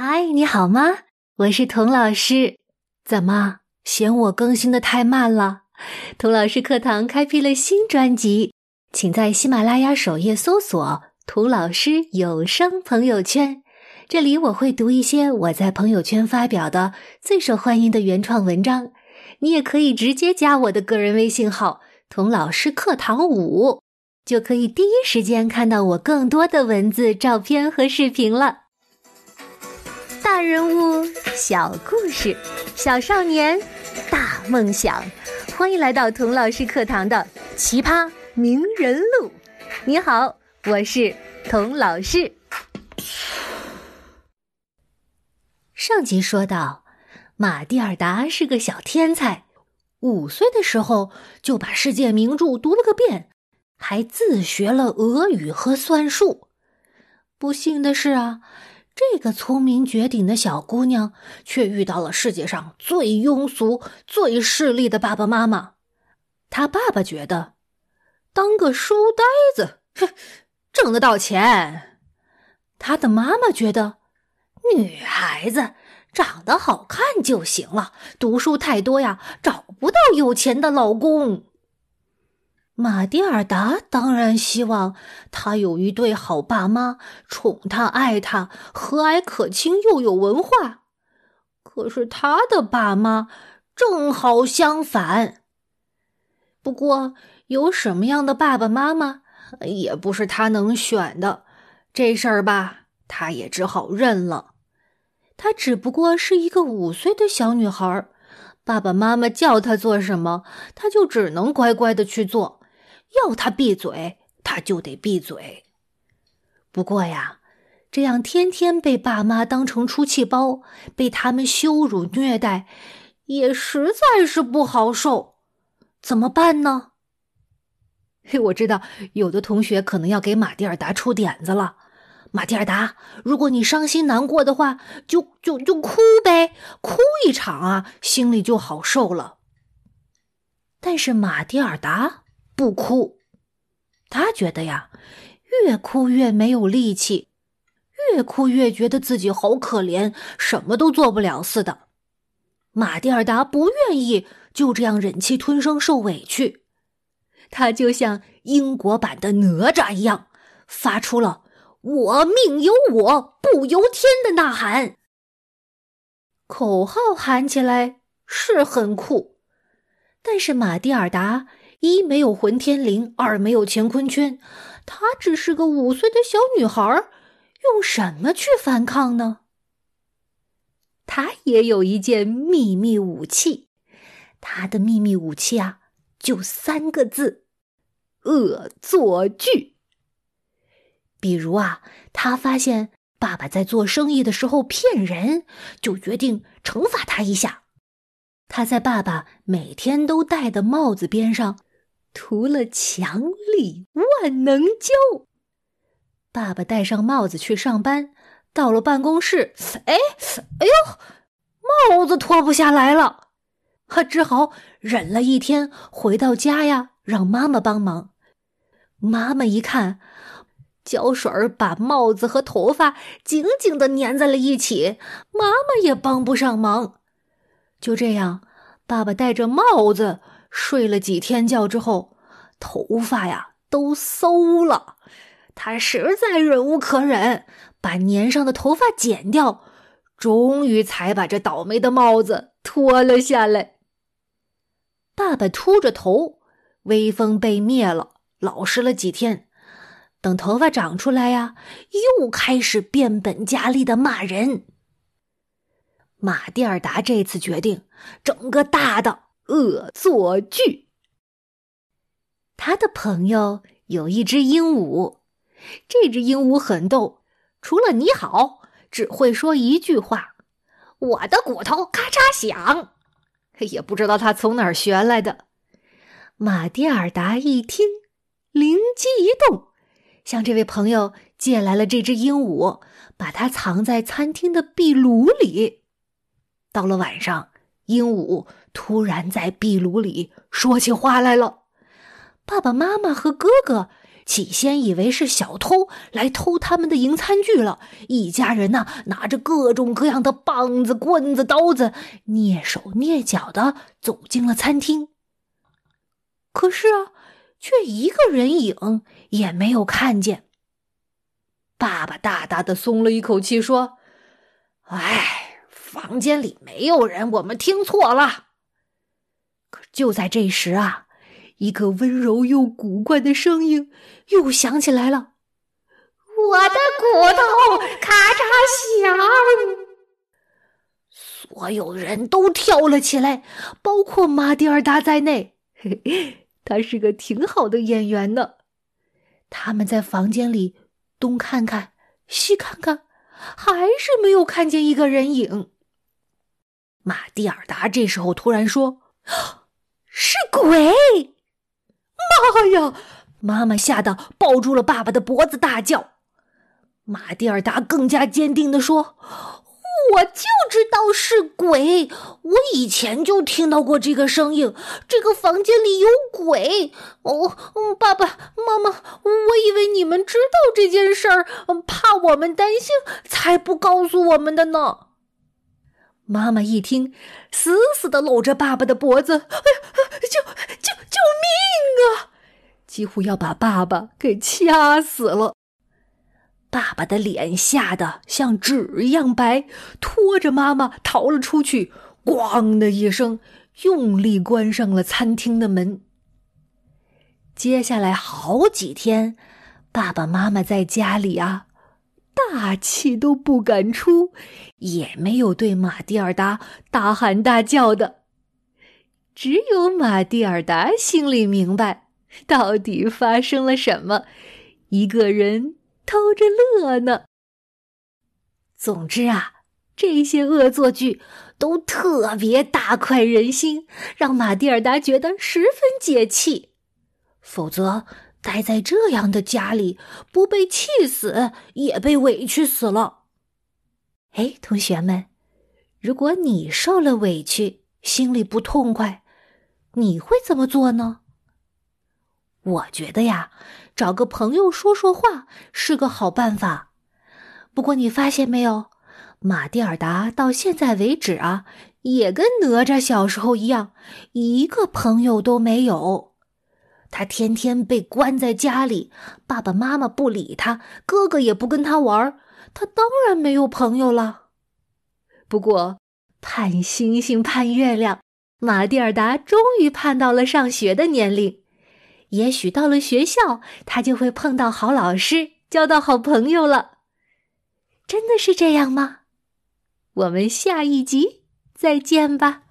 嗨，你好吗？我是童老师。怎么嫌我更新的太慢了？童老师课堂开辟了新专辑，请在喜马拉雅首页搜索“童老师有声朋友圈”。这里我会读一些我在朋友圈发表的最受欢迎的原创文章。你也可以直接加我的个人微信号“童老师课堂五”，就可以第一时间看到我更多的文字、照片和视频了。大人物，小故事，小少年，大梦想。欢迎来到童老师课堂的奇葩名人录。你好，我是童老师。上集说到，马蒂尔达是个小天才，五岁的时候就把世界名著读了个遍，还自学了俄语和算术。不幸的是啊。这个聪明绝顶的小姑娘，却遇到了世界上最庸俗、最势利的爸爸妈妈。她爸爸觉得，当个书呆子，哼，挣得到钱；她的妈妈觉得，女孩子长得好看就行了，读书太多呀，找不到有钱的老公。马蒂尔达当然希望他有一对好爸妈，宠他、爱他，和蔼可亲又有文化。可是他的爸妈正好相反。不过，有什么样的爸爸妈妈也不是他能选的。这事儿吧，他也只好认了。他只不过是一个五岁的小女孩，爸爸妈妈叫他做什么，他就只能乖乖的去做。要他闭嘴，他就得闭嘴。不过呀，这样天天被爸妈当成出气包，被他们羞辱虐待，也实在是不好受。怎么办呢？嘿，我知道有的同学可能要给马蒂尔达出点子了。马蒂尔达，如果你伤心难过的话，就就就哭呗，哭一场啊，心里就好受了。但是马蒂尔达。不哭，他觉得呀，越哭越没有力气，越哭越觉得自己好可怜，什么都做不了似的。马蒂尔达不愿意就这样忍气吞声受委屈，他就像英国版的哪吒一样，发出了“我命由我不由天”的呐喊。口号喊起来是很酷，但是马蒂尔达。一没有混天绫，二没有乾坤圈，她只是个五岁的小女孩，用什么去反抗呢？她也有一件秘密武器，她的秘密武器啊，就三个字：恶作剧。比如啊，她发现爸爸在做生意的时候骗人，就决定惩罚他一下。她在爸爸每天都戴的帽子边上。涂了强力万能胶。爸爸戴上帽子去上班，到了办公室，哎，哎呦，帽子脱不下来了，他只好忍了一天，回到家呀，让妈妈帮忙。妈妈一看，胶水把帽子和头发紧紧的粘在了一起，妈妈也帮不上忙。就这样，爸爸戴着帽子。睡了几天觉之后，头发呀都馊了。他实在忍无可忍，把粘上的头发剪掉，终于才把这倒霉的帽子脱了下来。爸爸秃着头，威风被灭了，老实了几天。等头发长出来呀，又开始变本加厉的骂人。马蒂尔达这次决定整个大的。恶作剧。他的朋友有一只鹦鹉，这只鹦鹉很逗，除了你好，只会说一句话：“我的骨头咔嚓响。”也不知道他从哪儿学来的。马蒂尔达一听，灵机一动，向这位朋友借来了这只鹦鹉，把它藏在餐厅的壁炉里。到了晚上。鹦鹉突然在壁炉里说起话来了，爸爸妈妈和哥哥起先以为是小偷来偷他们的银餐具了，一家人呢拿着各种各样的棒子、棍子、刀子，蹑手蹑脚的走进了餐厅。可是啊，却一个人影也没有看见。爸爸大大的松了一口气，说：“哎，房间里没有人，我们听错了。”可就在这时啊，一个温柔又古怪的声音又响起来了：“我的骨头，咔嚓响！”所有人都跳了起来，包括马蒂尔达在内。嘿，他是个挺好的演员呢。他们在房间里。东看看，西看看，还是没有看见一个人影。马蒂尔达这时候突然说：“是鬼！”妈呀！妈妈吓得抱住了爸爸的脖子，大叫。马蒂尔达更加坚定的说。我就知道是鬼，我以前就听到过这个声音。这个房间里有鬼。哦，爸爸妈妈，我以为你们知道这件事儿，怕我们担心，才不告诉我们的呢。妈妈一听，死死的搂着爸爸的脖子，哎呀，救救救命啊！几乎要把爸爸给掐死了。爸爸的脸吓得像纸一样白，拖着妈妈逃了出去，咣的一声，用力关上了餐厅的门。接下来好几天，爸爸妈妈在家里啊，大气都不敢出，也没有对马蒂尔达大喊大叫的。只有马蒂尔达心里明白，到底发生了什么，一个人。偷着乐呢。总之啊，这些恶作剧都特别大快人心，让马蒂尔达觉得十分解气。否则，待在这样的家里，不被气死也被委屈死了。哎，同学们，如果你受了委屈，心里不痛快，你会怎么做呢？我觉得呀。找个朋友说说话是个好办法，不过你发现没有，马蒂尔达到现在为止啊，也跟哪吒小时候一样，一个朋友都没有。他天天被关在家里，爸爸妈妈不理他，哥哥也不跟他玩，他当然没有朋友了。不过盼星星盼月亮，马蒂尔达终于盼到了上学的年龄。也许到了学校，他就会碰到好老师，交到好朋友了。真的是这样吗？我们下一集再见吧。